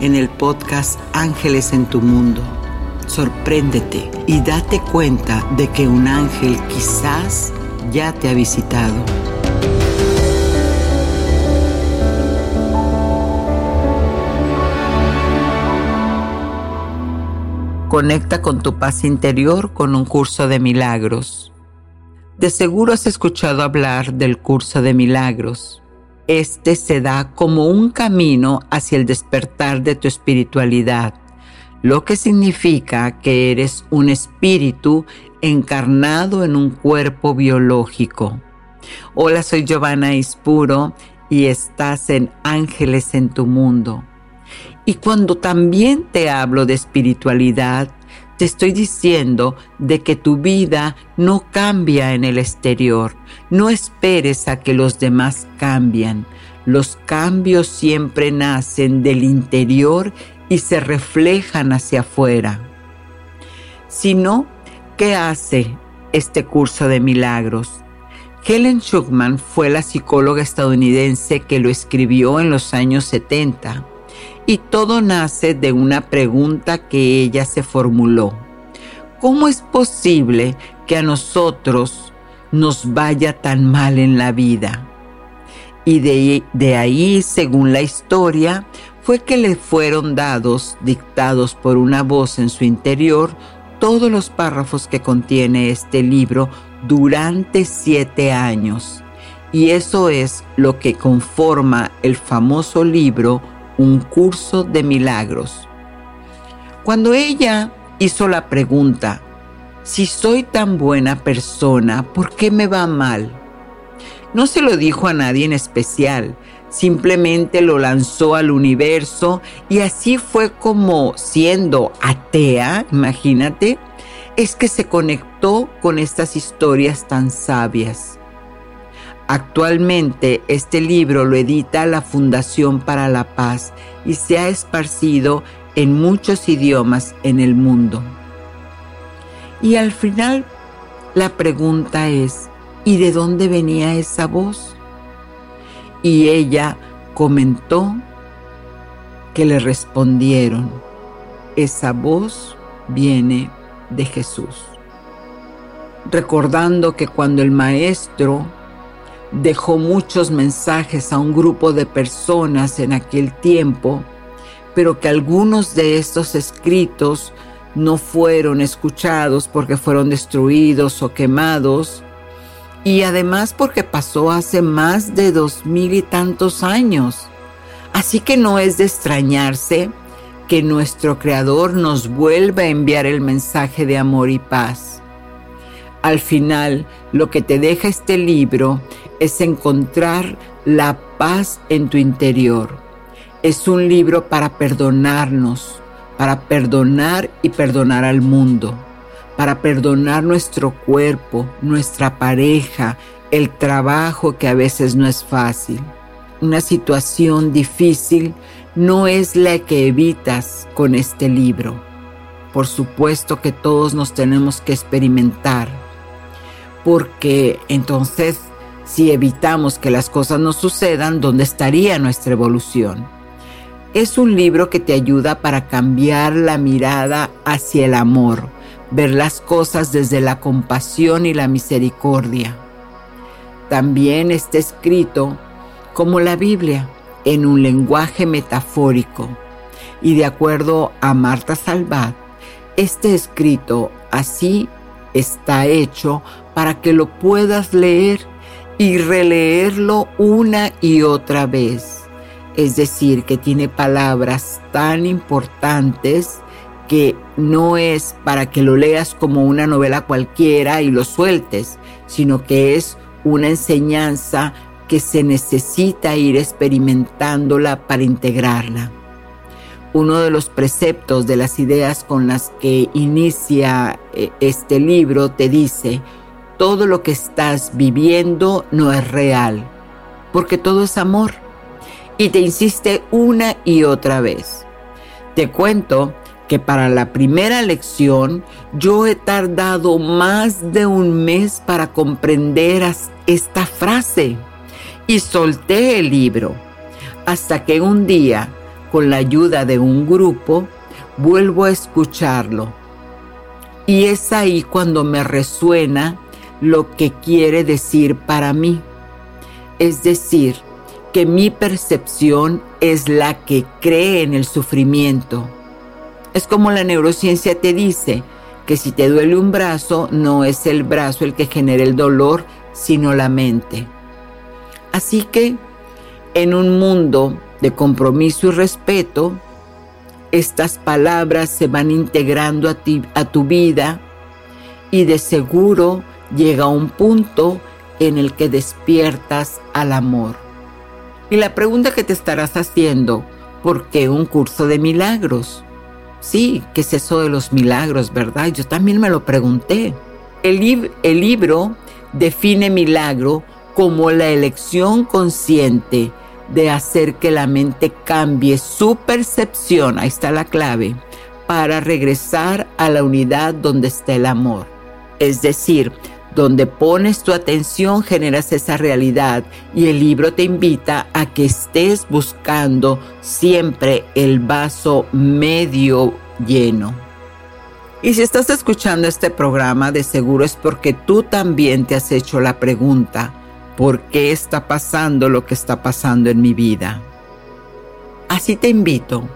en el podcast Ángeles en tu Mundo. Sorpréndete y date cuenta de que un ángel quizás ya te ha visitado. Conecta con tu paz interior con un curso de milagros. De seguro has escuchado hablar del curso de milagros este se da como un camino hacia el despertar de tu espiritualidad, lo que significa que eres un espíritu encarnado en un cuerpo biológico. Hola, soy Giovanna Ispuro y estás en Ángeles en tu mundo. Y cuando también te hablo de espiritualidad, te estoy diciendo de que tu vida no cambia en el exterior. No esperes a que los demás cambien. Los cambios siempre nacen del interior y se reflejan hacia afuera. Si no, ¿qué hace este curso de milagros? Helen Schuckman fue la psicóloga estadounidense que lo escribió en los años 70 y todo nace de una pregunta que ella se formuló. ¿Cómo es posible que a nosotros nos vaya tan mal en la vida? Y de, ahí, según la historia, fue que le fueron dados, dictados por una voz en su interior, todos los párrafos que contiene este libro durante siete años. Y eso es lo que conforma el famoso libro un curso de milagros. Cuando ella hizo la pregunta, si soy tan buena persona, ¿por qué me va mal? No se lo dijo a nadie en especial, simplemente lo lanzó al universo y así fue como siendo atea, imagínate, es que se conectó con estas historias tan sabias. Actualmente este libro lo edita la Fundación para la Paz y se ha esparcido en muchos idiomas en el mundo. Y al final la pregunta es, ¿y de dónde venía esa voz? Y ella comentó que le respondieron, esa voz viene de Jesús. Recordando que cuando el maestro dejó muchos mensajes a un grupo de personas en aquel tiempo, pero que algunos de estos escritos no fueron escuchados porque fueron destruidos o quemados, y además porque pasó hace más de dos mil y tantos años. Así que no es de extrañarse que nuestro Creador nos vuelva a enviar el mensaje de amor y paz. Al final, lo que te deja este libro es encontrar la paz en tu interior. Es un libro para perdonarnos, para perdonar y perdonar al mundo, para perdonar nuestro cuerpo, nuestra pareja, el trabajo que a veces no es fácil. Una situación difícil no es la que evitas con este libro. Por supuesto que todos nos tenemos que experimentar, porque entonces Si evitamos que las cosas nos sucedan, ¿dónde estaría nuestra evolución? Es un libro que te ayuda para cambiar la mirada hacia el amor, ver las cosas desde la compasión y la misericordia. También está escrito como la Biblia, en un lenguaje metafórico. Y de acuerdo a Marta Salvat, este escrito así está hecho para que lo puedas leer y releerlo una y otra vez. Es decir, que tiene palabras tan importantes que no es para que lo leas como una novela cualquiera y lo sueltes, sino que es una enseñanza que se necesita ir experimentándola para integrarla. Uno de los preceptos de las ideas con las que inicia eh, este libro te dice, todo lo que estás viviendo no es real, porque todo es amor. Y te insiste una y otra vez. Te cuento que para la primera lección yo he tardado más de un mes para comprender esta frase y solté el libro hasta que un día, con la ayuda de un grupo, vuelvo a escucharlo. Y es ahí cuando me resuena lo que quiere decir para mí. Es decir, que mi percepción es la que cree en el sufrimiento. Es como la neurociencia te dice que si te duele un brazo, no es el brazo el que genera el dolor, sino la mente. Así que en un mundo de compromiso y respeto, estas palabras se van integrando a, ti, a tu vida y de seguro llega un punto en el que despiertas al amor. Y la pregunta que te estarás haciendo, ¿por qué un curso de milagros? Sí, ¿qué es eso de los milagros, verdad? Yo también me lo pregunté. El, el libro define milagro como la elección consciente de hacer que la mente cambie su percepción, ahí está la clave, para regresar a la unidad donde está el amor. Es decir, donde pones tu atención generas esa realidad y el libro te invita a que estés buscando siempre el vaso medio lleno. Y si estás escuchando este programa, de seguro es porque tú también te has hecho la pregunta, por qué está pasando lo que está pasando en mi vida. Así te invito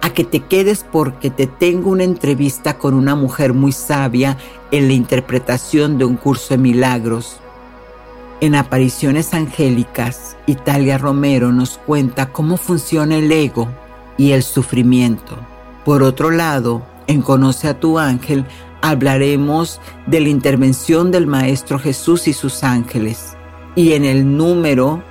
a que te quedes porque te tengo una entrevista con una mujer muy sabia en la interpretación de un curso de milagros. En Apariciones Angélicas, Italia Romero nos cuenta cómo funciona el ego y el sufrimiento. Por otro lado, en Conoce a tu ángel hablaremos de la intervención del Maestro Jesús y sus ángeles y en el número,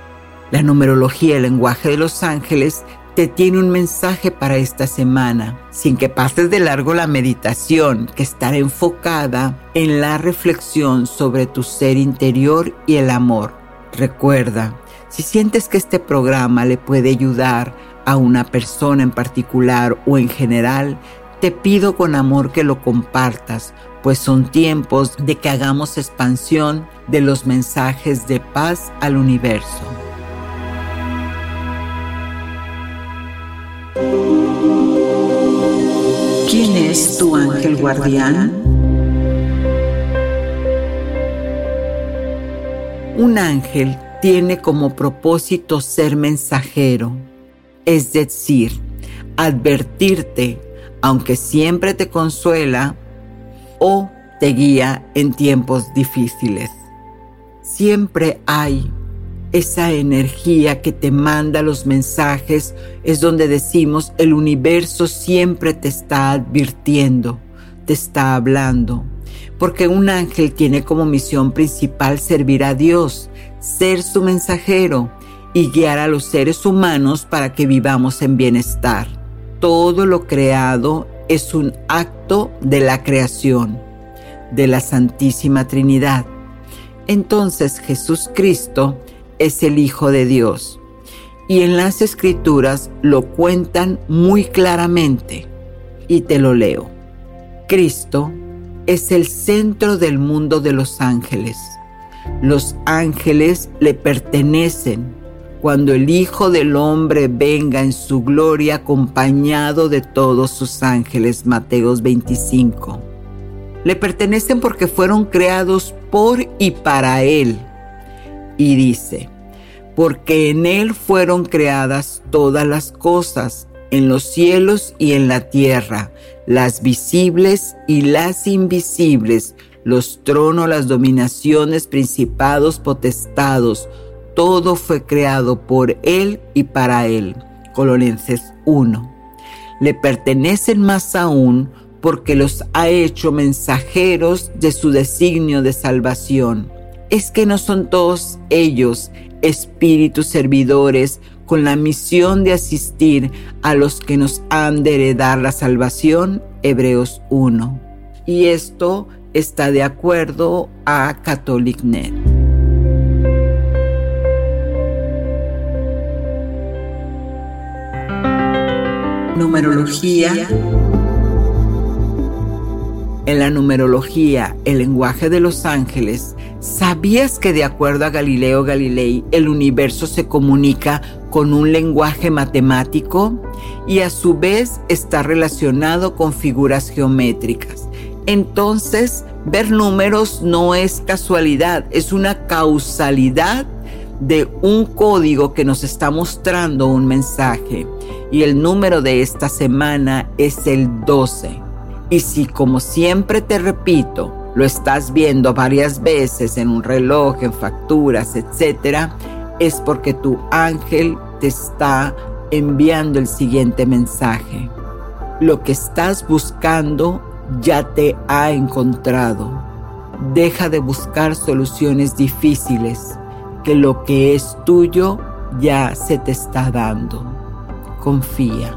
la numerología, el lenguaje de los ángeles, te tiene un mensaje para esta semana, sin que pases de largo la meditación, que estará enfocada en la reflexión sobre tu ser interior y el amor. Recuerda, si sientes que este programa le puede ayudar a una persona en particular o en general, te pido con amor que lo compartas pues son tiempos de que hagamos expansión de los mensajes de paz al universo. ¿Quién es tu ángel guardián? Un ángel tiene como propósito ser mensajero, es decir, advertirte, aunque siempre te consuela, o te guía en tiempos difíciles. Siempre hay esa energía que te manda los mensajes, es donde decimos el universo siempre te está advirtiendo, te está hablando, porque un ángel tiene como misión principal servir a Dios, ser su mensajero y guiar a los seres humanos para que vivamos en bienestar. Todo lo creado es un acto de la creación, de la Santísima Trinidad. Entonces Jesús Cristo es el Hijo de Dios. Y en las escrituras lo cuentan muy claramente. Y te lo leo. Cristo es el centro del mundo de los ángeles. Los ángeles le pertenecen cuando el Hijo del Hombre venga en su gloria acompañado de todos sus ángeles. Mateos 25. Le pertenecen porque fueron creados por y para Él. Y dice, porque en Él fueron creadas todas las cosas, en los cielos y en la tierra, las visibles y las invisibles, los tronos, las dominaciones, principados, potestados, todo fue creado por Él y para Él. Colorenses 1. Le pertenecen más aún porque los ha hecho mensajeros de su designio de salvación. Es que no son todos ellos espíritus servidores con la misión de asistir a los que nos han de heredar la salvación, Hebreos 1. Y esto está de acuerdo a CatholicNet. Numerología. En la numerología, el lenguaje de los ángeles, ¿sabías que de acuerdo a Galileo Galilei, el universo se comunica con un lenguaje matemático y a su vez está relacionado con figuras geométricas? Entonces, ver números no es casualidad, es una causalidad de un código que nos está mostrando un mensaje y el número de esta semana es el 12. Y si como siempre te repito, lo estás viendo varias veces en un reloj, en facturas, etc., es porque tu ángel te está enviando el siguiente mensaje. Lo que estás buscando ya te ha encontrado. Deja de buscar soluciones difíciles, que lo que es tuyo ya se te está dando confía.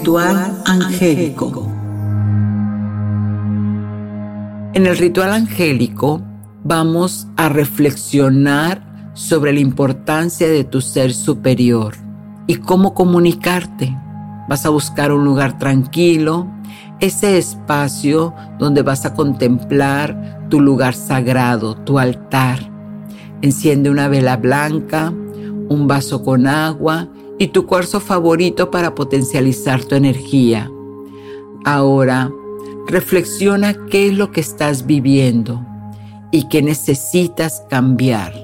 Ritual angélico. En el ritual angélico vamos a reflexionar sobre la importancia de tu ser superior y cómo comunicarte. Vas a buscar un lugar tranquilo, ese espacio donde vas a contemplar tu lugar sagrado, tu altar. Enciende una vela blanca, un vaso con agua y tu cuarzo favorito para potencializar tu energía. Ahora, reflexiona qué es lo que estás viviendo y qué necesitas cambiar.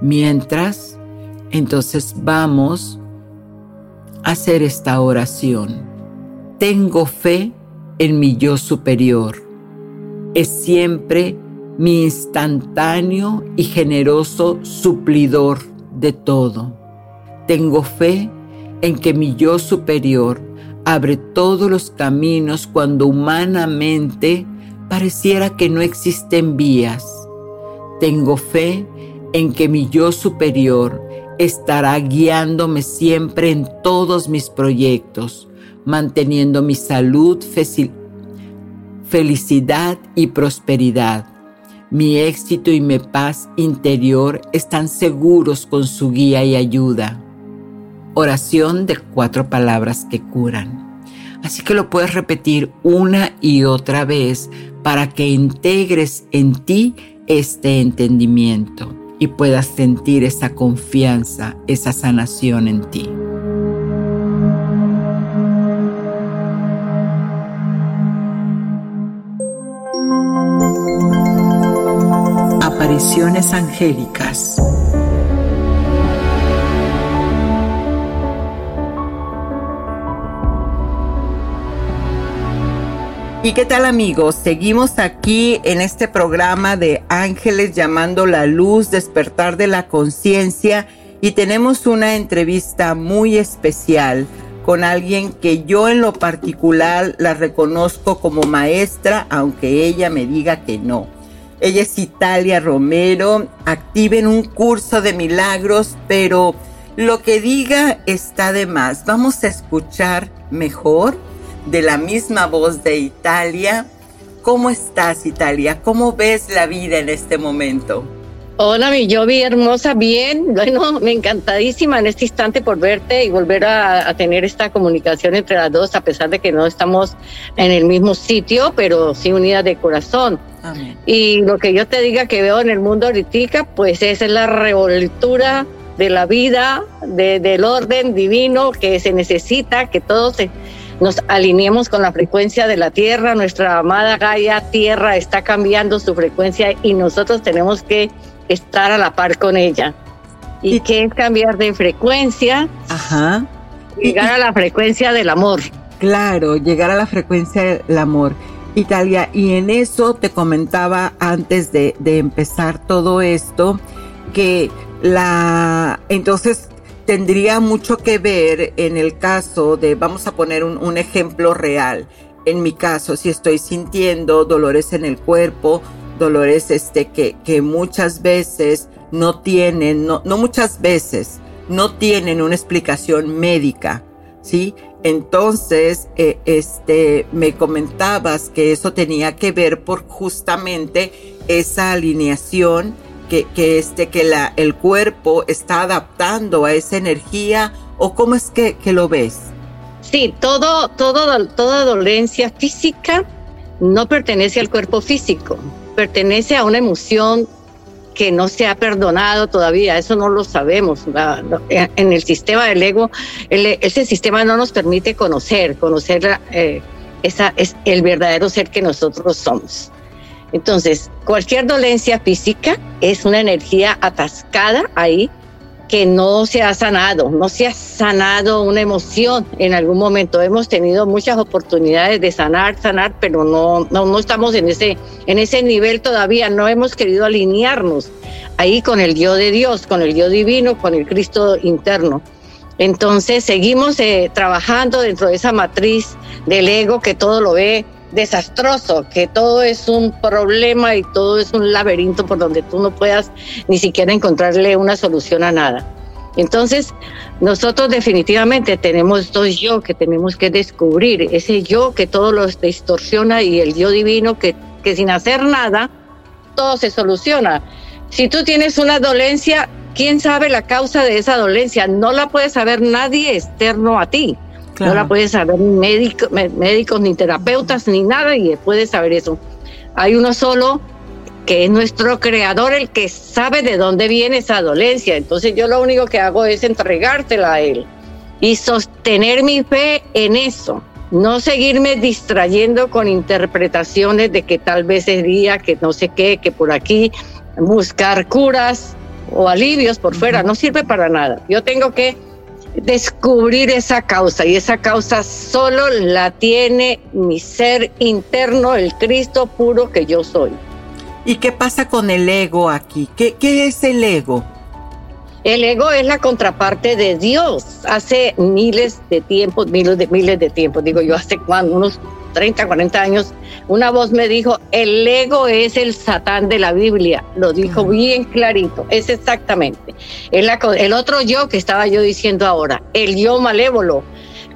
Mientras, entonces vamos a hacer esta oración. Tengo fe en mi yo superior. Es siempre mi instantáneo y generoso suplidor de todo. Tengo fe en que mi yo superior abre todos los caminos cuando humanamente pareciera que no existen vías. Tengo fe en que mi yo superior estará guiándome siempre en todos mis proyectos manteniendo mi salud, felicidad y prosperidad. Mi éxito y mi paz interior están seguros con su guía y ayuda. Oración de cuatro palabras que curan. Así que lo puedes repetir una y otra vez para que integres en ti este entendimiento y puedas sentir esa confianza, esa sanación en ti. apariciones angélicas. ¿Y qué tal amigos? Seguimos aquí en este programa de Ángeles llamando la luz, despertar de la conciencia y tenemos una entrevista muy especial con alguien que yo en lo particular la reconozco como maestra, aunque ella me diga que no. Ella es Italia Romero, activa en un curso de milagros, pero lo que diga está de más. Vamos a escuchar mejor de la misma voz de Italia. ¿Cómo estás, Italia? ¿Cómo ves la vida en este momento? Hola, mi Yovi hermosa, bien, bueno, me encantadísima en este instante por verte y volver a, tener esta comunicación entre las dos, a pesar de que no estamos en el mismo sitio, pero sí unidas de corazón. Amén. Y lo que yo te diga que veo en el mundo ahorita, pues esa es la revoltura de la vida, del orden divino que se necesita, que todos nos alineemos con la frecuencia de la Tierra. Nuestra amada Gaia Tierra está cambiando su frecuencia y nosotros tenemos que estar a la par con ella. ¿Y, qué es cambiar de frecuencia? Ajá. Llegar a la frecuencia del amor. Claro, llegar a la frecuencia del amor. Italia, y en eso te comentaba antes de, empezar todo esto, que la, entonces tendría mucho que ver en el caso de, vamos a poner un, ejemplo real. En mi caso, si estoy sintiendo dolores en el cuerpo, dolores este, que, que muchas veces no tienen, no, no muchas veces, no tienen una explicación médica, ¿sí? Entonces, eh, este, me comentabas que eso tenía que ver por justamente esa alineación que, que, este, que la, el cuerpo está adaptando a esa energía o cómo es que, que lo ves? Sí, todo, todo, toda dolencia física no pertenece al cuerpo físico pertenece a una emoción que no se ha perdonado todavía, eso no lo sabemos. En el sistema del ego, ese sistema no nos permite conocer, conocer eh, esa, es el verdadero ser que nosotros somos. Entonces, cualquier dolencia física es una energía atascada ahí que no se ha sanado, no se ha sanado una emoción en algún momento. Hemos tenido muchas oportunidades de sanar, sanar, pero no, no, no estamos en ese, en ese nivel todavía, no hemos querido alinearnos ahí con el Dios de Dios, con el Dios divino, con el Cristo interno. Entonces seguimos eh, trabajando dentro de esa matriz del ego que todo lo ve desastroso, que todo es un problema y todo es un laberinto por donde tú no puedas ni siquiera encontrarle una solución a nada. Entonces, nosotros definitivamente tenemos dos yo que tenemos que descubrir, ese yo que todo lo distorsiona y el yo divino que, que sin hacer nada, todo se soluciona. Si tú tienes una dolencia, ¿quién sabe la causa de esa dolencia? No la puede saber nadie externo a ti. No la puede saber ni médico, médicos, ni terapeutas, ni nada, y puede saber eso. Hay uno solo que es nuestro creador, el que sabe de dónde viene esa dolencia. Entonces yo lo único que hago es entregártela a él y sostener mi fe en eso. No seguirme distrayendo con interpretaciones de que tal vez sería, que no sé qué, que por aquí buscar curas o alivios por fuera. No sirve para nada. Yo tengo que descubrir esa causa y esa causa solo la tiene mi ser interno, el Cristo puro que yo soy. ¿Y qué pasa con el ego aquí? ¿Qué, qué es el ego? El ego es la contraparte de Dios. Hace miles de tiempos, miles de miles de tiempos, digo yo, hace cuando, unos 30, 40 años, una voz me dijo, el ego es el satán de la Biblia. Lo dijo bien clarito, es exactamente. El, el otro yo que estaba yo diciendo ahora, el yo malévolo,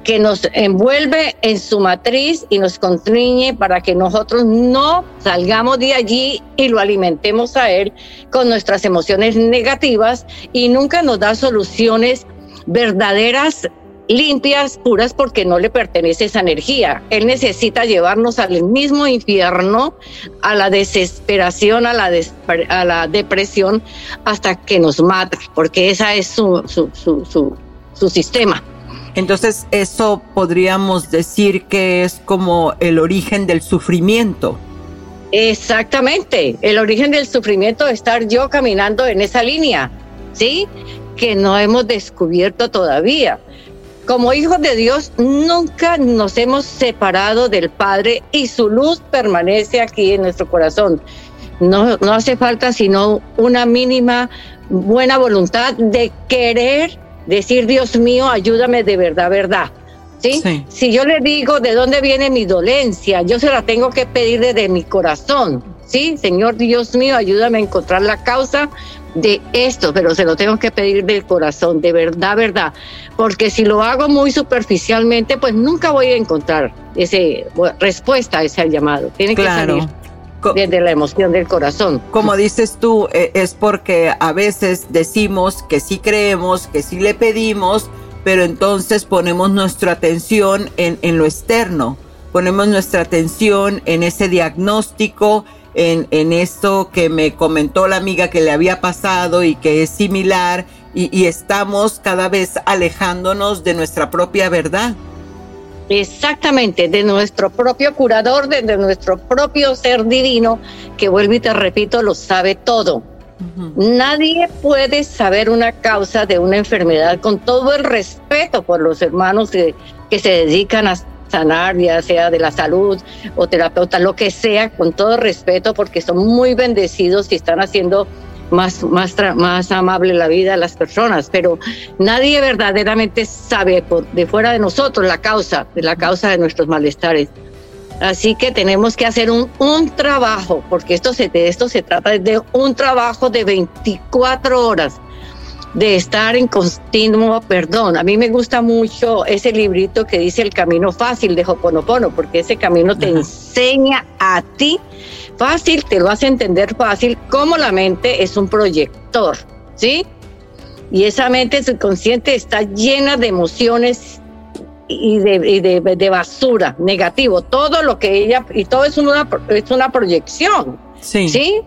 que nos envuelve en su matriz y nos constriñe para que nosotros no salgamos de allí y lo alimentemos a él con nuestras emociones negativas y nunca nos da soluciones verdaderas limpias, puras, porque no le pertenece esa energía. Él necesita llevarnos al mismo infierno, a la desesperación, a la, a la depresión, hasta que nos mata, porque esa es su, su, su, su sistema. Entonces, eso podríamos decir que es como el origen del sufrimiento. Exactamente, el origen del sufrimiento es estar yo caminando en esa línea, ¿sí? Que no hemos descubierto todavía. Como hijos de Dios, nunca nos hemos separado del Padre y su luz permanece aquí en nuestro corazón. No, no hace falta sino una mínima buena voluntad de querer decir, Dios mío, ayúdame de verdad, verdad. ¿Sí? Si yo le digo de dónde viene mi dolencia, yo se la tengo que pedir desde mi corazón. Sí, Señor Dios mío, ayúdame a encontrar la causa de esto, pero se lo tengo que pedir del corazón, de verdad, verdad, porque si lo hago muy superficialmente, pues nunca voy a encontrar ese respuesta a ese llamado. Tiene claro. que salir. desde la emoción del corazón. Como dices tú, eh, es porque a veces decimos que sí creemos, que sí le pedimos, pero entonces ponemos nuestra atención en, en lo externo, ponemos nuestra atención en ese diagnóstico, en, en, esto que me comentó la amiga que le había pasado y que es similar y, y estamos cada vez alejándonos de nuestra propia verdad. Exactamente, de nuestro propio curador, de, de nuestro propio ser divino, que vuelvo y te repito, lo sabe todo. Nadie puede saber una causa de una enfermedad con todo el respeto por los hermanos que, que se dedican a sanar, ya sea de la salud o terapeuta, lo que sea, con todo respeto, porque son muy bendecidos y están haciendo más, más, más amable la vida de las personas, pero nadie verdaderamente sabe de fuera de nosotros la causa, de la causa de nuestros malestares. Así que tenemos que hacer un, un trabajo, porque esto se, de esto se trata de un trabajo de 24 horas, de estar en continuo perdón. A mí me gusta mucho ese librito que dice El Camino Fácil de Hoponopono, porque ese camino te Ajá. enseña a ti fácil, te lo hace entender fácil, cómo la mente es un proyector, ¿sí? Y esa mente subconsciente está llena de emociones y de, y de, de, basura, negativo, todo lo que ella, y todo es una, es una proyección. Sí. ¿sí?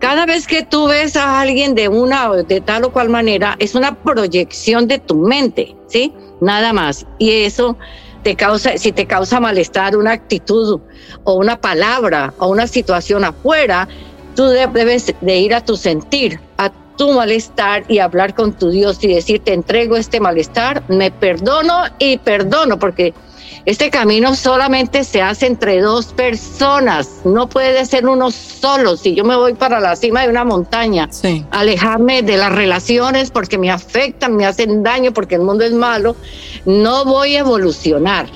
Cada vez que tú ves a alguien de una de tal o cual manera, es una proyección de tu mente, ¿sí? Nada más. Y eso te causa, si te causa malestar una actitud o una palabra o una situación afuera, tú debes de ir a tu sentir, a tu malestar y hablar con tu Dios y decir, te entrego este malestar, me perdono y perdono, porque este camino solamente se hace entre dos personas, no puede ser uno solo. Si yo me voy para la cima de una montaña, sí. alejarme de las relaciones porque me afectan, me hacen daño, porque el mundo es malo, no voy a evolucionar.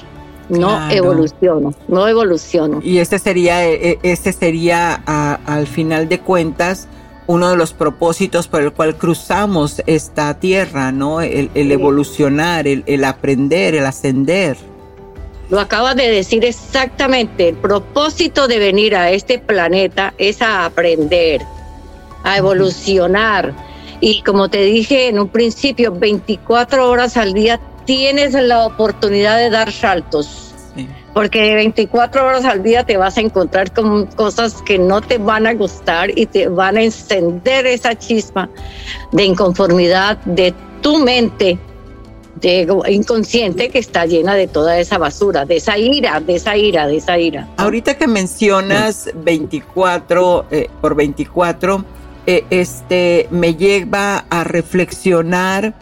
No claro. evoluciono, no evoluciono. Y este sería, este sería a, al final de cuentas, uno de los propósitos por el cual cruzamos esta tierra, ¿no? El, el evolucionar, el, el, aprender, el ascender. Lo acabas de decir exactamente. El propósito de venir a este planeta es a aprender, a evolucionar. Y como te dije en un principio, 24 horas al día tienes la oportunidad de dar saltos. Sí. Porque 24 horas al día te vas a encontrar con cosas que no te van a gustar y te van a encender esa chispa de inconformidad de tu mente de inconsciente que está llena de toda esa basura, de esa ira, de esa ira, de esa ira. Ahorita que mencionas 24 eh, por 24, eh, este me lleva a reflexionar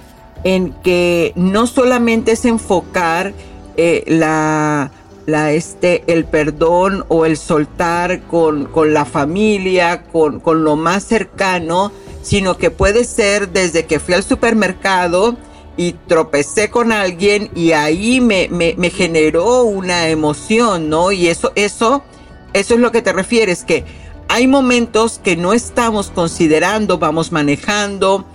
en que no solamente es enfocar eh, la, la, este, el perdón o el soltar con, con la familia, con, con lo más cercano, sino que puede ser desde que fui al supermercado y tropecé con alguien y ahí me, me, generó una emoción, ¿no? Y eso, eso, eso es lo que te refieres, que hay momentos que no estamos considerando, vamos manejando,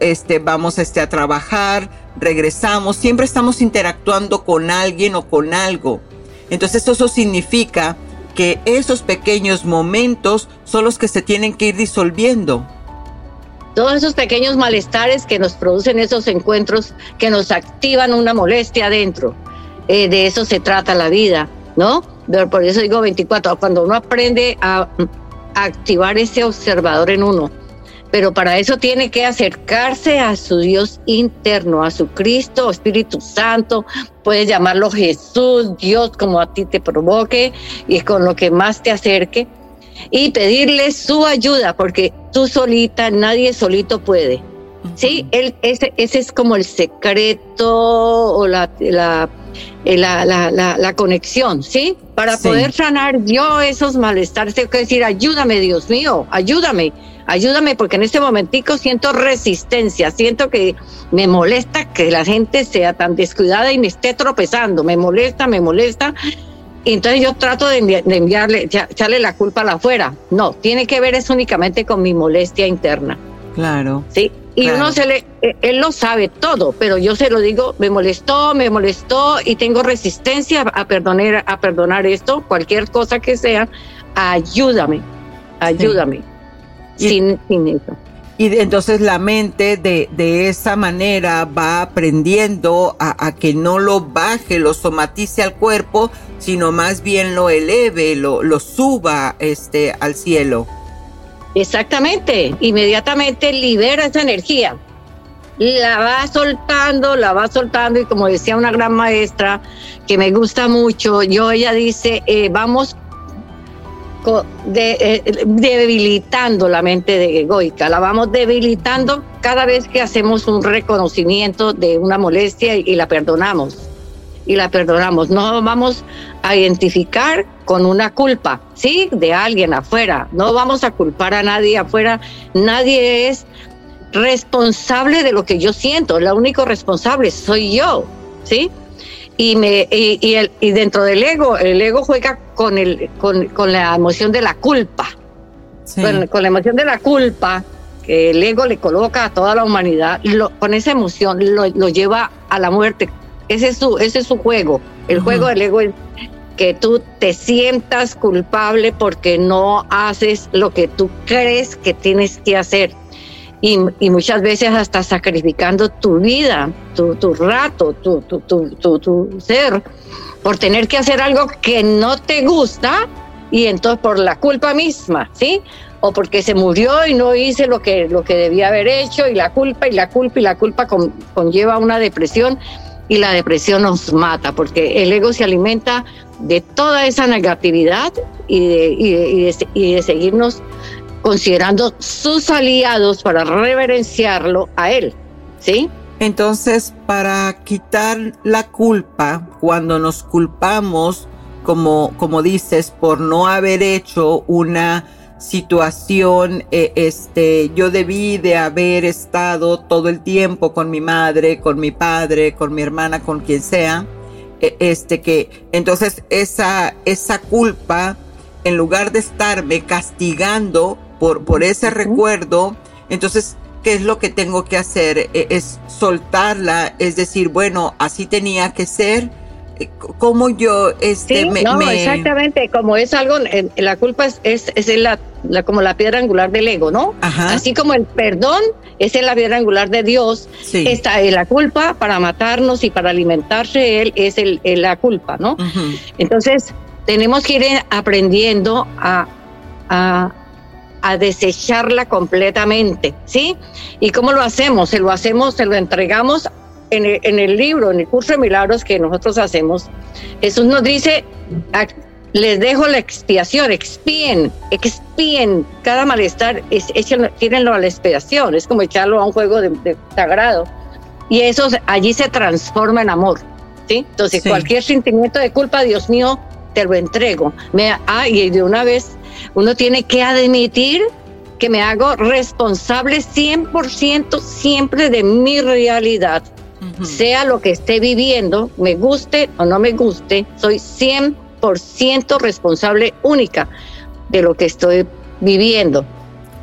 este, vamos este, a trabajar, regresamos, siempre estamos interactuando con alguien o con algo. Entonces eso significa que esos pequeños momentos son los que se tienen que ir disolviendo todos esos pequeños malestares que nos producen esos encuentros, que nos activan una molestia adentro. Eh, de eso se trata la vida, ¿no? Por eso digo 24, cuando uno aprende a, a activar ese observador en uno, pero para eso tiene que acercarse a su Dios interno, a su Cristo, Espíritu Santo, puedes llamarlo Jesús, Dios, como a ti te provoque y con lo que más te acerque y pedirle su ayuda, porque tú solita, nadie solito puede. Sí, Él, ese, ese es como el secreto o la, la, la, la, la conexión, ¿sí? Para sí. poder sanar yo esos malestares, tengo que decir, ayúdame, Dios mío, ayúdame, ayúdame, porque en este momentico siento resistencia, siento que me molesta que la gente sea tan descuidada y me esté tropezando, me molesta, me molesta, y entonces yo trato de, envi de enviarle, ya, echarle la culpa a la afuera. No, tiene que ver es únicamente con mi molestia interna. Claro. Sí. Y claro. uno se le, eh, él lo sabe todo, pero yo se lo digo, me molestó, me molestó y tengo resistencia a perdonar, a perdonar esto, cualquier cosa que sea, ayúdame. ayúdame. sin, sin eso. Y entonces la mente de, de esa manera va aprendiendo a, que no lo baje, lo somatice al cuerpo, sino más bien lo eleve, lo, lo suba este, al cielo. Exactamente, inmediatamente libera esa energía. La va soltando, la va soltando y como decía una gran maestra que me gusta mucho, yo ella dice, eh, vamos de, eh, debilitando la mente de egoica, la vamos debilitando cada vez que hacemos un reconocimiento de una molestia y, la perdonamos. Y la perdonamos. No vamos a identificar con una culpa, ¿sí? De alguien afuera. No vamos a culpar a nadie afuera. Nadie es responsable de lo que yo siento. La único responsable soy yo, ¿sí? Y, me, y, el, y dentro del ego, el ego juega con, el, con, con la emoción de la culpa. Con, la emoción de la culpa que el ego le coloca a toda la humanidad, con esa emoción lo, lo, lleva a la muerte. Ese es su, ese es su juego. El juego del ego es que tú te sientas culpable porque no haces lo que tú crees que tienes que hacer y, muchas veces hasta sacrificando tu vida, tu, tu rato, tu, ser, por tener que hacer algo que no te gusta y entonces por la culpa misma, ¿sí? O porque se murió y no hice lo que, lo que debía haber hecho y la culpa y la culpa y la culpa conlleva una depresión y la depresión nos mata porque el ego se alimenta de toda esa negatividad y de, y de, y de seguirnos considerando sus aliados para reverenciarlo a él, ¿sí? Entonces, para quitar la culpa, cuando nos culpamos, como, como dices, por no haber hecho una situación, eh, este, yo debí de haber estado todo el tiempo con mi madre, con mi padre, con mi hermana, con quien sea, e, este, que entonces esa, esa culpa, en lugar de estarme castigando, por, por ese recuerdo, entonces, ¿qué es lo que tengo que hacer? E, es soltarla, es decir, bueno, así tenía que ser. Eh, como yo este me, no exactamente como es algo la culpa es es, es la, como la piedra angular del ego no así como el perdón es la piedra angular de Dios está la culpa para matarnos y para alimentarse él es el, la culpa no entonces tenemos que ir aprendiendo a, a a desecharla completamente, ¿sí? ¿Y cómo lo hacemos? Se lo hacemos, se lo entregamos en el, en el libro, en el curso de milagros que nosotros hacemos. Jesús nos dice, les dejo la expiación, expíen, expíen cada malestar, es, tírenlo a la expiación, es como echarlo a un juego de, sagrado. Y eso allí se transforma en amor, ¿sí? Entonces, cualquier sentimiento de culpa, Dios mío, te lo entrego. Me, ah, y de una vez uno tiene que admitir que me hago responsable 100% siempre de mi realidad. Sea lo que esté viviendo, me guste o no me guste, soy 100% responsable única de lo que estoy viviendo.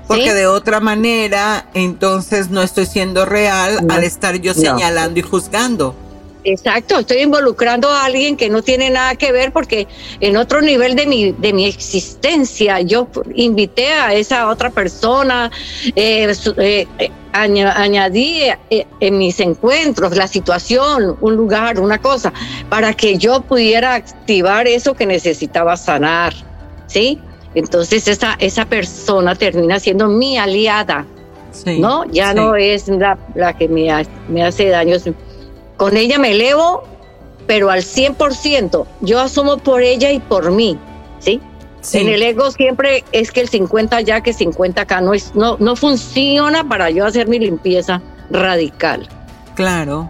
Porque de otra manera, entonces no estoy siendo real al estar yo señalando y juzgando. Exacto, estoy involucrando a alguien que no tiene nada que ver porque en otro nivel de mi, de mi existencia yo invité a esa otra persona, eh, eh, eh, añadí en mis encuentros la situación, un lugar, una cosa, para que yo pudiera activar eso que necesitaba sanar, ¿sí? Entonces esa, esa persona termina siendo mi aliada, ¿no? Ya no es la, la que me, me hace daños con ella me elevo, pero al 100%. Yo asumo por ella y por mí, ¿sí? En el ego siempre es que el 50 ya que 50 acá no es no no funciona para yo hacer mi limpieza radical. Claro.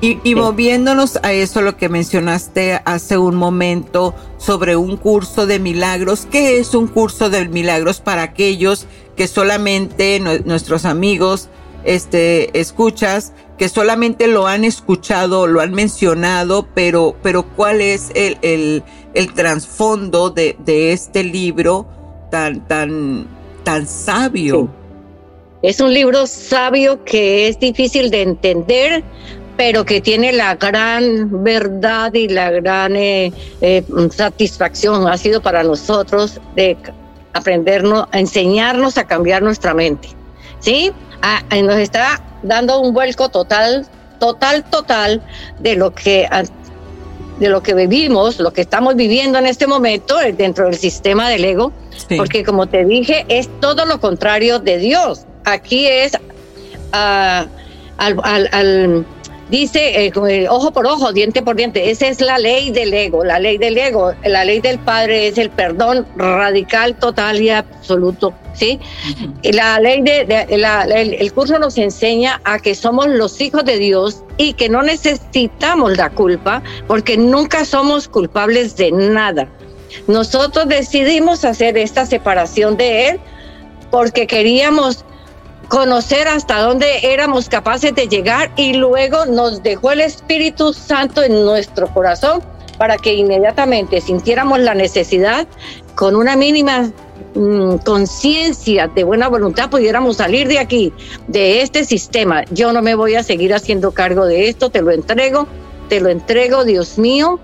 Y, y, moviéndonos a eso lo que mencionaste hace un momento sobre un curso de milagros, ¿qué es un curso de milagros para aquellos que solamente nuestros amigos este escuchas que solamente lo han escuchado, lo han mencionado, pero, pero ¿cuál es el, el, el trasfondo de, de, este libro tan, tan, tan sabio? Es un libro sabio que es difícil de entender, pero que tiene la gran verdad y la gran eh, eh, satisfacción, ha sido para nosotros de aprendernos, enseñarnos a cambiar nuestra mente. ¿Sí? nos está dando un vuelco total, total, total de lo que de lo que vivimos, lo que estamos viviendo en este momento eh, dentro del sistema del ego, porque como te dije, es todo lo contrario de Dios. Aquí es uh, al, al dice eh, eh, ojo por ojo, diente por diente. Esa es la ley del ego, la ley del ego. La ley del Padre es el perdón radical, total y absoluto. ¿sí? La ley de, el, curso nos enseña a que somos los hijos de Dios y que no necesitamos la culpa porque nunca somos culpables de nada. Nosotros decidimos hacer esta separación de Él porque queríamos conocer hasta dónde éramos capaces de llegar y luego nos dejó el Espíritu Santo en nuestro corazón para que inmediatamente sintiéramos la necesidad con una mínima mm, conciencia de buena voluntad pudiéramos salir de aquí, de este sistema. Yo no me voy a seguir haciendo cargo de esto, te lo entrego, te lo entrego, Dios mío,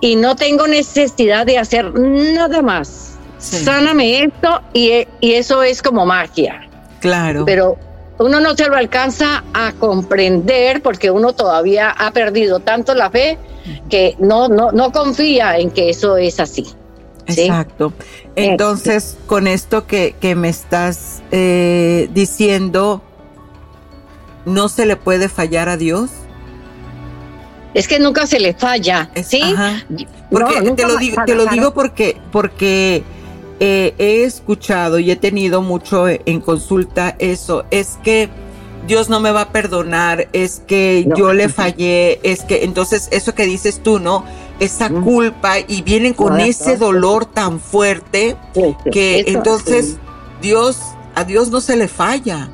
y no tengo necesidad de hacer nada más. Sáname esto y, y eso es como magia. Claro. Pero uno no se lo alcanza a comprender porque uno todavía ha perdido tanto la fe que no, no, no confía en que eso es así. Exacto. Entonces, con esto que, que me estás eh, diciendo, ¿no se le puede fallar a Dios? Es que nunca se le falla, ¿sí? Porque te lo digo, te lo digo porque, porque eh, he escuchado y he tenido mucho en consulta eso, es que Dios no me va a perdonar, es que yo le fallé, es que entonces eso que dices tú, ¿no? Esa culpa y vienen con ese dolor tan fuerte que entonces Dios, a Dios no se le falla.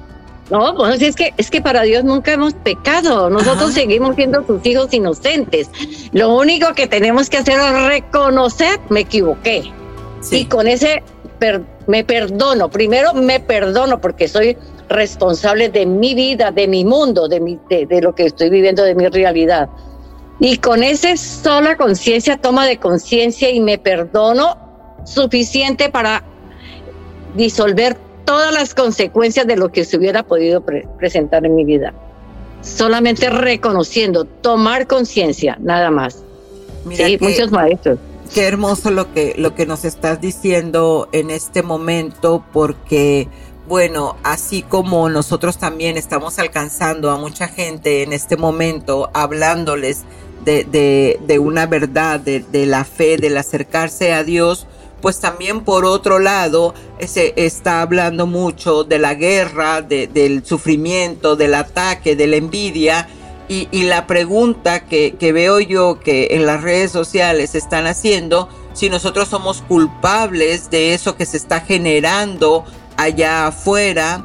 No, pues es que, es que para Dios nunca hemos pecado. Nosotros seguimos siendo sus hijos inocentes. Lo único que tenemos que hacer es reconocer, me equivoqué. Y con ese me perdono. Primero me perdono porque soy responsable de mi vida, de mi mundo, de, mi, de, lo que estoy viviendo, de mi realidad. Y con esa sola conciencia, toma de conciencia y me perdono suficiente para disolver todas las consecuencias de lo que se hubiera podido presentar en mi vida. Solamente reconociendo, tomar conciencia, nada más. sí, muchos maestros. Qué hermoso lo que, lo que nos estás diciendo en este momento, porque, bueno, así como nosotros también estamos alcanzando a mucha gente en este momento, hablándoles de, de, una verdad, de, de, la fe, del acercarse a Dios, pues también por otro lado se está hablando mucho de la guerra, del sufrimiento, del ataque, de la envidia y, la pregunta que, veo yo que en las redes sociales están haciendo, si nosotros somos culpables de eso que se está generando allá afuera,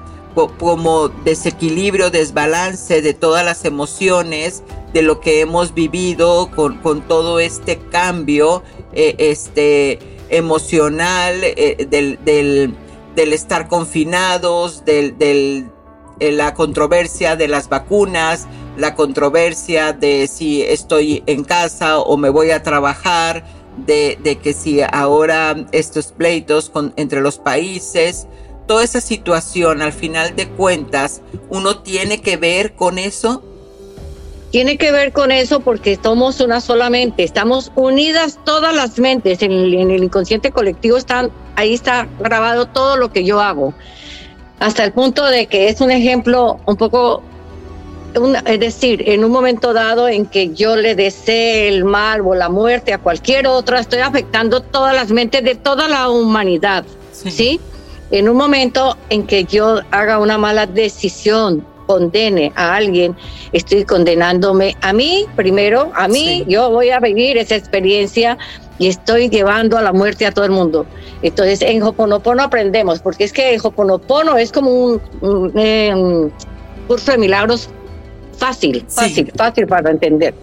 como desequilibrio, desbalance de todas las emociones, de lo que hemos vivido con, todo este cambio eh, este, emocional, eh, del, del, estar confinados, del, del, eh, la controversia de las vacunas, la controversia de si estoy en casa o me voy a trabajar, de, de que si ahora estos pleitos entre los países, toda esa situación, al final de cuentas, uno tiene que ver con eso. Tiene que ver con eso porque somos una sola mente, estamos unidas todas las mentes, en el, en el inconsciente colectivo están, ahí está grabado todo lo que yo hago, hasta el punto de que es un ejemplo un poco es decir, en un momento dado en que yo le desee el mal o la muerte a cualquier otra, estoy afectando todas las mentes de toda la humanidad, ¿sí? En un momento en que yo haga una mala decisión, condene a alguien, estoy condenándome a mí primero, a mí, yo voy a vivir esa experiencia y estoy llevando a la muerte a todo el mundo. Entonces, en Hoponopono aprendemos, porque es que Hoponopono es como un, eh, curso de milagros fácil, fácil, fácil para entender.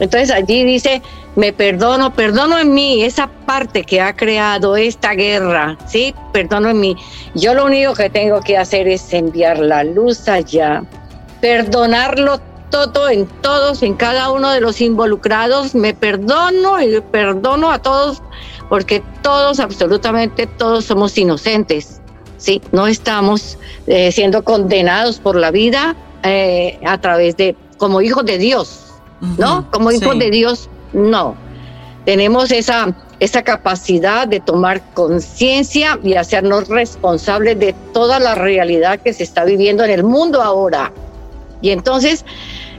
Entonces allí dice, me perdono, perdono en mí esa parte que ha creado esta guerra, ¿sí? Perdono en mí. Yo lo único que tengo que hacer es enviar la luz allá, perdonarlo todo en todos, en cada uno de los involucrados, me perdono y perdono a todos porque todos, absolutamente todos somos inocentes, ¿sí? No estamos eh, siendo condenados por la vida eh, a través de, como hijos de Dios, ¿no? Como hijos de Dios, no. Tenemos esa, esa capacidad de tomar conciencia y hacernos responsables de toda la realidad que se está viviendo en el mundo ahora. Y entonces,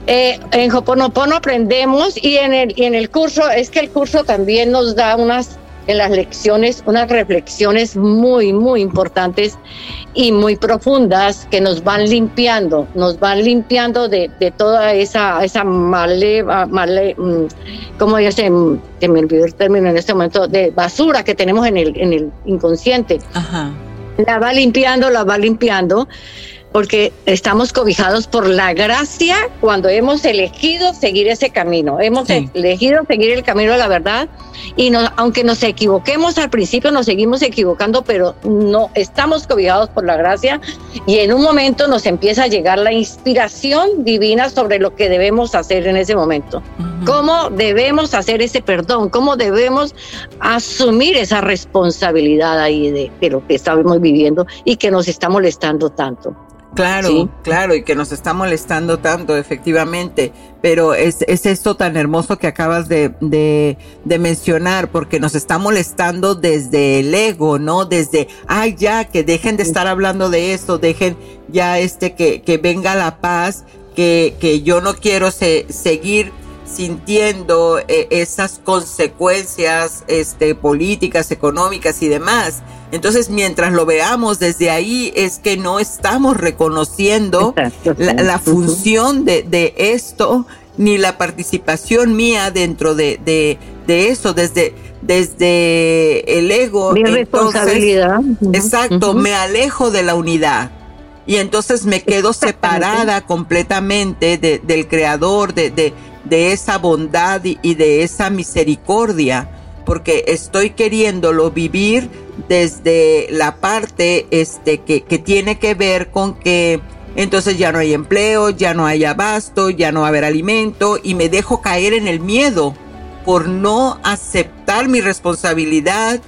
eh, en Hoponopono aprendemos y en, el, y en el curso, es que el curso también nos da unas en las lecciones unas reflexiones muy, muy importantes y muy profundas que nos van limpiando, nos van limpiando de, de toda esa, esa male, male como se, se, me olvidó el término en este momento, de basura que tenemos en el, en el inconsciente. Ajá. La va limpiando, la va limpiando porque estamos cobijados por la gracia cuando hemos elegido seguir ese camino. Hemos elegido seguir el camino de la verdad y aunque nos equivoquemos al principio, nos seguimos equivocando, pero no estamos cobijados por la gracia y en un momento nos empieza a llegar la inspiración divina sobre lo que debemos hacer en ese momento. Cómo debemos hacer ese perdón, cómo debemos asumir esa responsabilidad ahí de, de lo que estamos viviendo y que nos está molestando tanto. Claro, claro, y que nos está molestando tanto, efectivamente, pero es, es esto tan hermoso que acabas de, de, de, mencionar, porque nos está molestando desde el ego, ¿no? Desde, ay, ya, que dejen de estar hablando de esto, dejen ya este, que, que venga la paz, que, que yo no quiero seguir sintiendo eh, esas consecuencias este, políticas, económicas y demás. Entonces, mientras lo veamos desde ahí, es que no estamos reconociendo la, función de, de, esto, ni la participación mía dentro de, de, de eso, desde, desde el ego. Mi responsabilidad. Exacto, me alejo de la unidad. Y entonces me quedo separada completamente del creador, de, de, esa bondad y de esa misericordia, porque estoy queriéndolo vivir desde la parte este, que, que tiene que ver con que entonces ya no hay empleo, ya no hay abasto, ya no va a haber alimento y me dejo caer en el miedo por no aceptar mi responsabilidad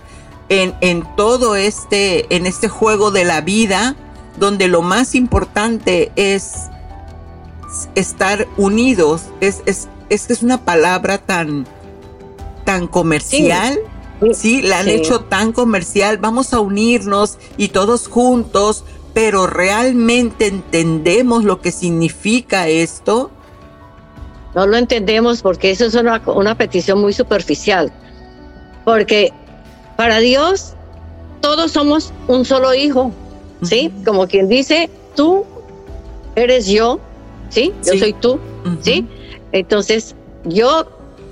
en, en todo este, en este juego de la vida, donde lo más importante es estar unidos. Es, es, es que es una palabra tan, tan comercial. Sí, la han hecho tan comercial. Vamos a unirnos y todos juntos, pero realmente entendemos lo que significa esto. No lo entendemos porque eso es una, una petición muy superficial. Porque para Dios todos somos un solo hijo, ¿sí? Como quien dice, tú eres yo, ¿sí? Yo soy tú, ¿sí? Entonces, yo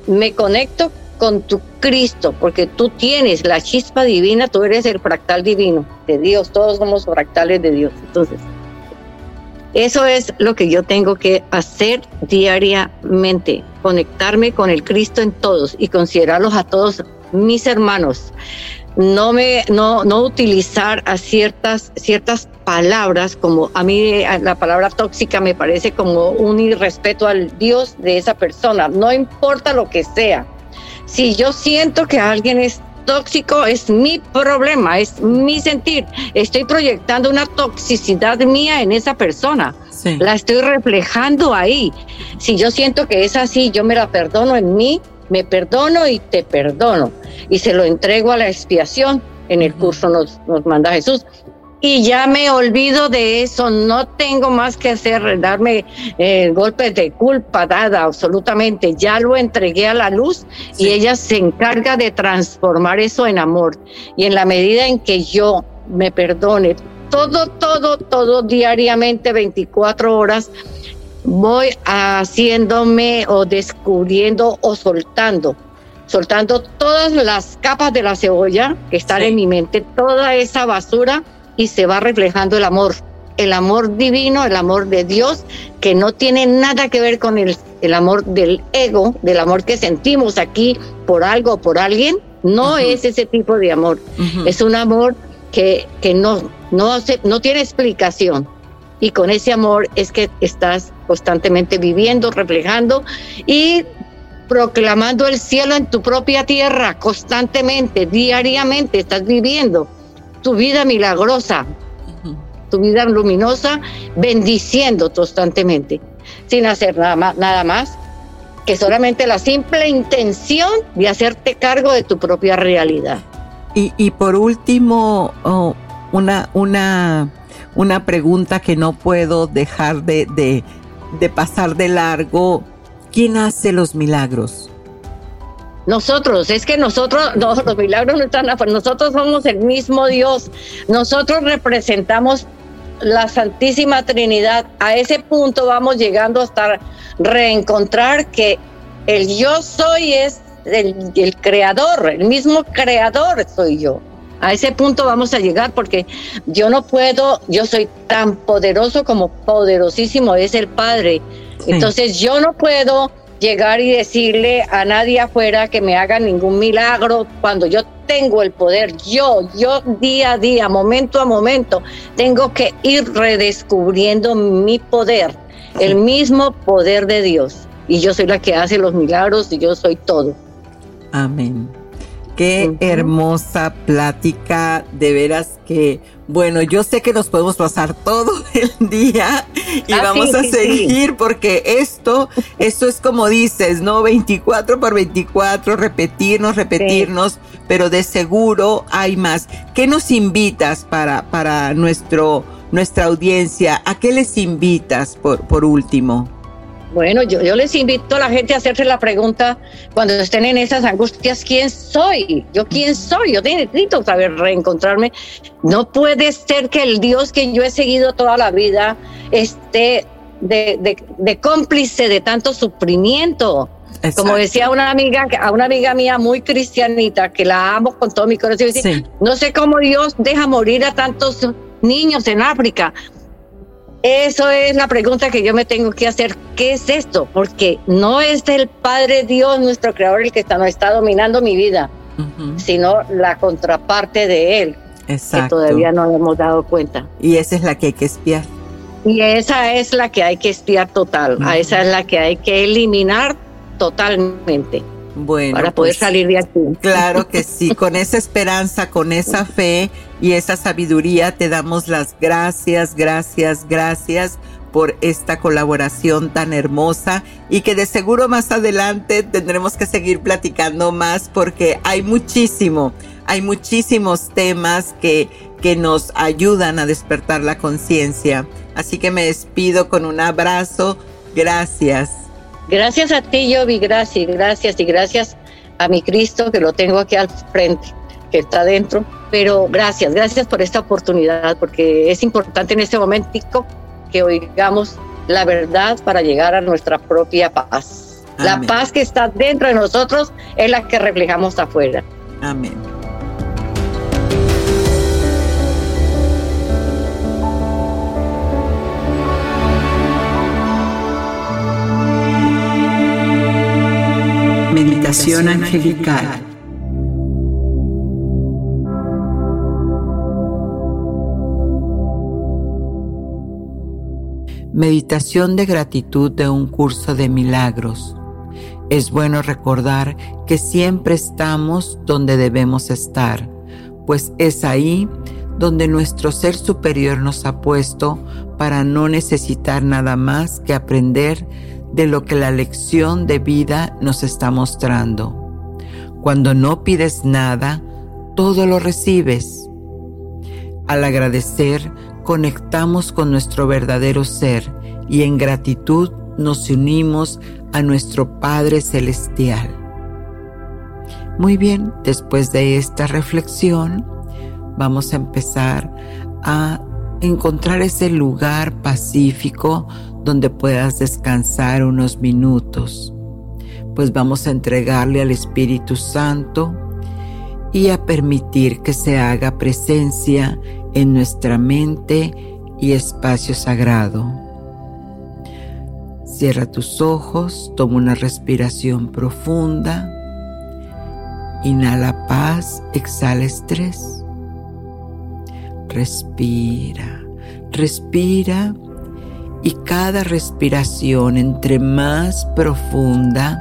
me conecto con tu Cristo, porque tú tienes la chispa divina, tú eres el fractal divino de Dios, todos somos fractales de Dios. Entonces, eso es lo que yo tengo que hacer diariamente, conectarme con el Cristo en todos y considerarlos a todos mis hermanos no me no no utilizar a ciertas ciertas palabras como a mí la palabra tóxica me parece como un irrespeto al Dios de esa persona no importa lo que sea. Si yo siento que alguien es tóxico es mi problema es mi sentir. Estoy proyectando una toxicidad mía en esa persona. La estoy reflejando ahí. Si yo siento que es así yo me la perdono en mí me perdono y te perdono. Y se lo entrego a la expiación. En el curso nos, nos manda Jesús. Y ya me olvido de eso, no tengo más que hacer, darme eh, golpes de culpa, dada absolutamente. Ya lo entregué a la luz y ella se encarga de transformar eso en amor. Y en la medida en que yo me perdone todo, todo, todo diariamente, 24 horas, voy haciéndome o descubriendo o soltando, soltando todas las capas de la cebolla que están en mi mente, toda esa basura y se va reflejando el amor, el amor divino, el amor de Dios, que no tiene nada que ver con el, el amor del ego, del amor que sentimos aquí por algo o por alguien, no es ese tipo de amor, es un amor que, que no, no, no tiene explicación y con ese amor es que estás constantemente viviendo, reflejando y proclamando el cielo en tu propia tierra constantemente, diariamente, estás viviendo tu vida milagrosa, tu vida luminosa, bendiciendo constantemente, sin hacer nada más, nada más que solamente la simple intención de hacerte cargo de tu propia realidad. Y, por último, oh, una, una, una pregunta que no puedo dejar de, de, de pasar de largo. ¿Quién hace los milagros? Nosotros, es que nosotros, los milagros no están afuera, nosotros somos el mismo Dios, nosotros representamos la Santísima Trinidad. A ese punto vamos llegando hasta reencontrar que el yo soy es el, el creador, el mismo creador soy yo. A ese punto vamos a llegar porque yo no puedo, yo soy tan poderoso como poderosísimo es el Padre. Entonces yo no puedo llegar y decirle a nadie afuera que me haga ningún milagro cuando yo tengo el poder, yo, yo día a día, momento a momento, tengo que ir redescubriendo mi poder, el mismo poder de Dios. Y yo soy la que hace los milagros y yo soy todo. Amén. Qué hermosa plática, de veras que, bueno, yo sé que nos podemos pasar todo el día y ah, vamos a seguir porque esto, esto es como dices, ¿no? 24 por 24, repetirnos, repetirnos, pero de seguro hay más. ¿Qué nos invitas para, para nuestro, nuestra audiencia? ¿A qué les invitas por, por último? Bueno, yo, yo les invito a la gente a hacerse la pregunta cuando estén en esas angustias, ¿quién soy? ¿Yo quién soy? Yo necesito saber reencontrarme. No puede ser que el Dios que yo he seguido toda la vida esté de, de, cómplice de tanto sufrimiento. Como decía una amiga, a una amiga mía muy cristianita, que la amo con todo mi corazón, no sé cómo Dios deja morir a tantos niños en África. Eso es la pregunta que yo me tengo que hacer. ¿Qué es esto? Porque no es el Padre Dios, nuestro Creador, el que está, no está dominando mi vida, sino la contraparte de Él, Exacto. que todavía no hemos dado cuenta. Y esa es la que hay que espiar. Y esa es la que hay que espiar total. A esa es la que hay que eliminar totalmente. Bueno, para poder pues, salir de aquí. Claro que sí, con esa esperanza, con esa fe y esa sabiduría te damos las gracias, gracias, gracias por esta colaboración tan hermosa y que de seguro más adelante tendremos que seguir platicando más porque hay muchísimo, hay muchísimos temas que, que nos ayudan a despertar la conciencia. Así que me despido con un abrazo. Gracias. Gracias a ti, Yobi, gracias, gracias y gracias a mi Cristo que lo tengo aquí al frente, que está dentro. Pero gracias, gracias por esta oportunidad, porque es importante en este momentico que oigamos la verdad para llegar a nuestra propia paz. La paz que está dentro de nosotros es la que reflejamos afuera. Amén. Meditación angelical. Meditación de gratitud de un curso de milagros. Es bueno recordar que siempre estamos donde debemos estar, pues es ahí donde nuestro ser superior nos ha puesto para no necesitar nada más que aprender de lo que la lección de vida nos está mostrando. Cuando no pides nada, todo lo recibes. Al agradecer, conectamos con nuestro verdadero ser y en gratitud nos unimos a nuestro Padre Celestial. Muy bien, después de esta reflexión, vamos a empezar a encontrar ese lugar pacífico donde puedas descansar unos minutos, pues vamos a entregarle al Espíritu Santo y a permitir que se haga presencia en nuestra mente y espacio sagrado. Cierra tus ojos, toma una respiración profunda, inhala paz, exhala estrés. Respira, respira y cada respiración entre más profunda,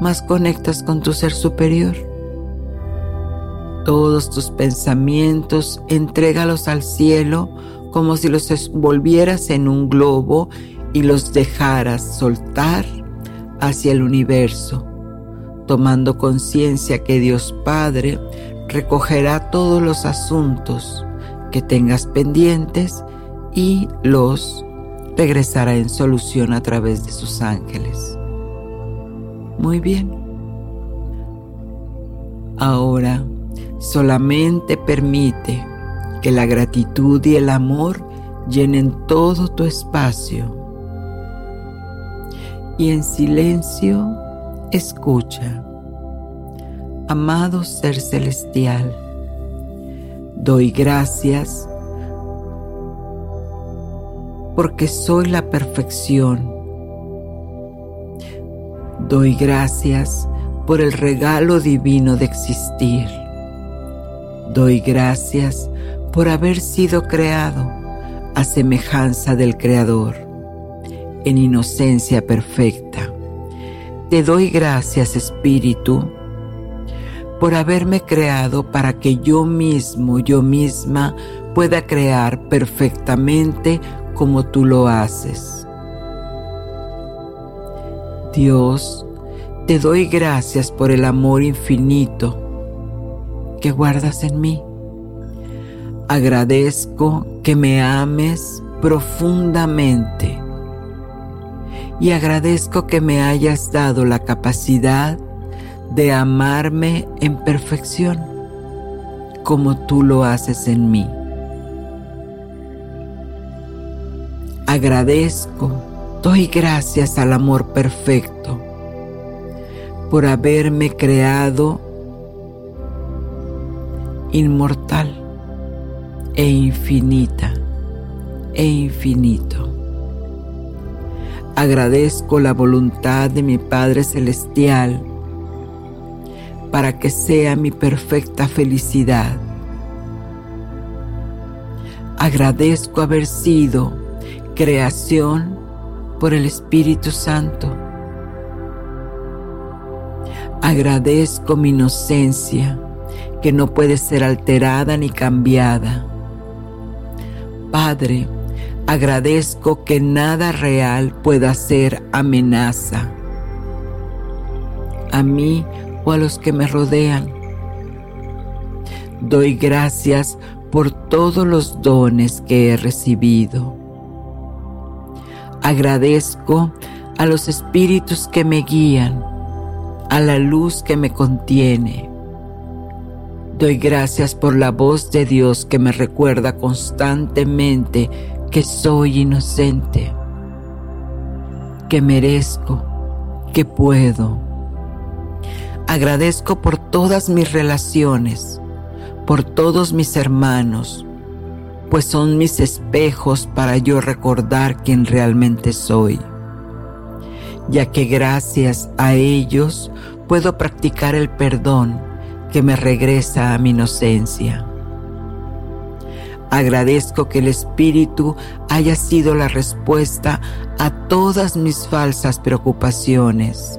más conectas con tu ser superior. Todos tus pensamientos, entrégalos al cielo como si los envolvieras en un globo y los dejaras soltar hacia el universo, tomando conciencia que Dios Padre recogerá todos los asuntos que tengas pendientes y los regresará en solución a través de sus ángeles. Muy bien. Ahora solamente permite que la gratitud y el amor llenen todo tu espacio. Y en silencio escucha. Amado Ser Celestial, doy gracias porque soy la perfección Doy gracias por el regalo divino de existir. Doy gracias por haber sido creado a semejanza del Creador, en inocencia perfecta. Te doy gracias, Espíritu, por haberme creado para que yo mismo, yo misma, pueda crear perfectamente como tú lo haces. Dios, te doy gracias por el amor infinito que guardas en mí. Agradezco que me ames profundamente y agradezco que me hayas dado la capacidad de amarme en perfección como tú lo haces en mí. Agradezco Doy gracias al amor perfecto por haberme creado inmortal e infinita e infinito. Agradezco la voluntad de mi Padre Celestial para que sea mi perfecta felicidad. Agradezco haber sido creación por el Espíritu Santo. Agradezco mi inocencia que no puede ser alterada ni cambiada. Padre, agradezco que nada real pueda ser amenaza a mí o a los que me rodean. Doy gracias por todos los dones que he recibido. Agradezco a los espíritus que me guían, a la luz que me contiene. Doy gracias por la voz de Dios que me recuerda constantemente que soy inocente, que merezco, que puedo. Agradezco por todas mis relaciones, por todos mis hermanos, pues son mis espejos para yo recordar quién realmente soy, ya que gracias a ellos puedo practicar el perdón que me regresa a mi inocencia. Agradezco que el Espíritu haya sido la respuesta a todas mis falsas preocupaciones.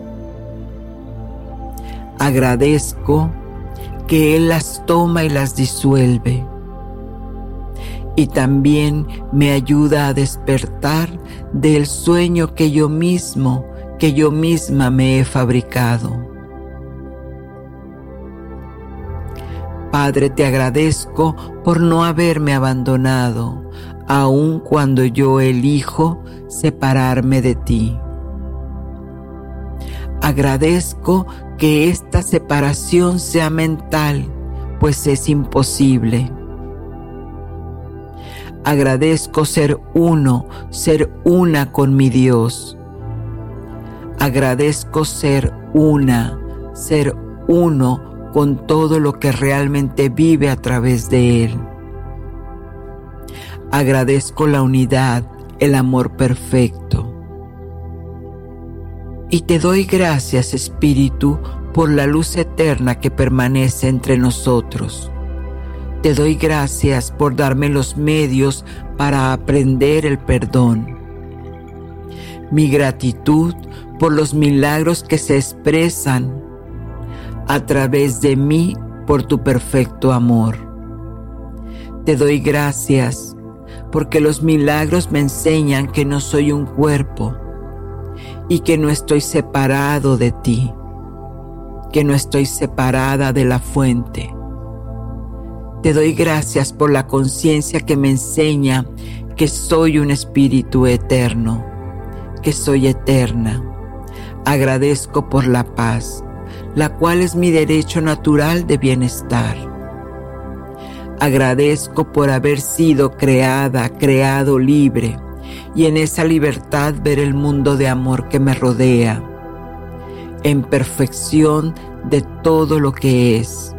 Agradezco que Él las toma y las disuelve y también me ayuda a despertar del sueño que yo mismo, que yo misma me he fabricado. Padre, te agradezco por no haberme abandonado, aun cuando yo elijo separarme de ti. Agradezco que esta separación sea mental, pues es imposible. Agradezco ser uno, ser una con mi Dios. Agradezco ser una, ser uno con todo lo que realmente vive a través de Él. Agradezco la unidad, el amor perfecto. Y te doy gracias, Espíritu, por la luz eterna que permanece entre nosotros te doy gracias por darme los medios para aprender el perdón. Mi gratitud por los milagros que se expresan a través de mí por tu perfecto amor. Te doy gracias porque los milagros me enseñan que no soy un cuerpo y que no estoy separado de ti, que no estoy separada de la fuente. Te doy gracias por la conciencia que me enseña que soy un espíritu eterno, que soy eterna. Agradezco por la paz, la cual es mi derecho natural de bienestar. Agradezco por haber sido creada, creado libre y en esa libertad ver el mundo de amor que me rodea, en perfección de todo lo que es.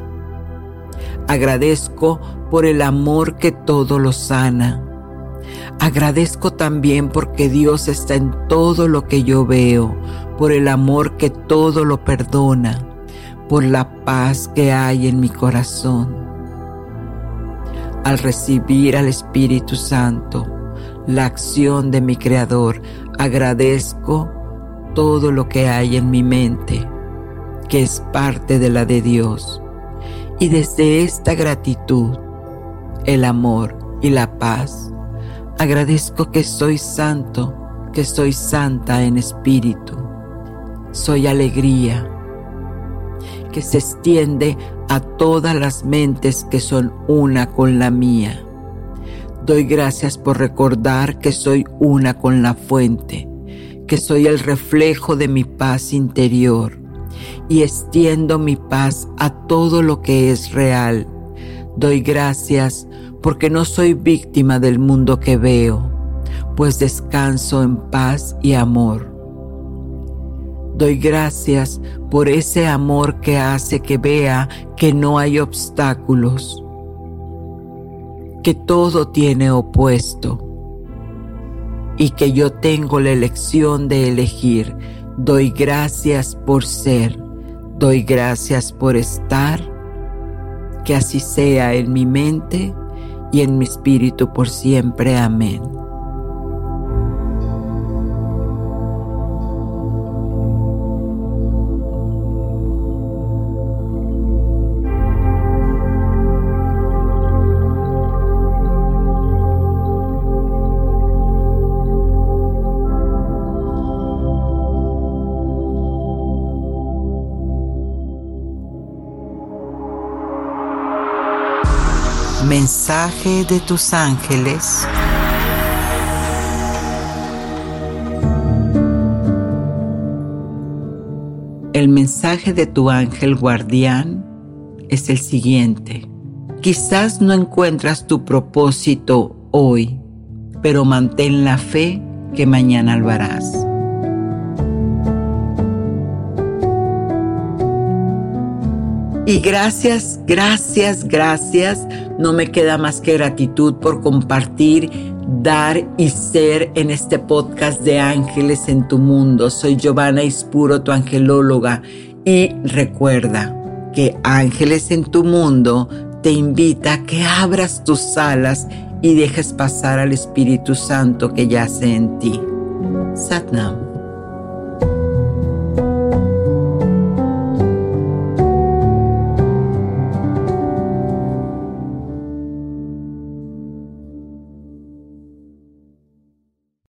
Agradezco por el amor que todo lo sana. Agradezco también porque Dios está en todo lo que yo veo, por el amor que todo lo perdona, por la paz que hay en mi corazón al recibir al Espíritu Santo, la acción de mi Creador, agradezco todo lo que hay en mi mente, que es parte de la de Dios. Y desde esta gratitud, el amor y la paz, agradezco que soy santo, que soy santa en espíritu. Soy alegría, que se extiende a todas las mentes que son una con la mía. Doy gracias por recordar que soy una con la fuente, que soy el reflejo de mi paz interior y extiendo mi paz a todo lo que es real. Doy gracias porque no soy víctima del mundo que veo, pues descanso en paz y amor. Doy gracias por ese amor que hace que vea que no hay obstáculos, que todo tiene opuesto y que yo tengo la elección de elegir. Doy gracias por ser, doy gracias por estar, que así sea en mi mente y en mi espíritu por siempre. Amén. Mensaje de tus ángeles. El mensaje de tu ángel guardián es el siguiente. Quizás no encuentras tu propósito hoy, pero mantén la fe que mañana lo harás. Y gracias, gracias, gracias. No me queda más que gratitud por compartir, dar y ser en este podcast de Ángeles en tu mundo. Soy Giovanna Ispuro, tu angelóloga. Y recuerda que Ángeles en tu mundo te invita a que abras tus alas y dejes pasar al Espíritu Santo que yace en ti. Satnam.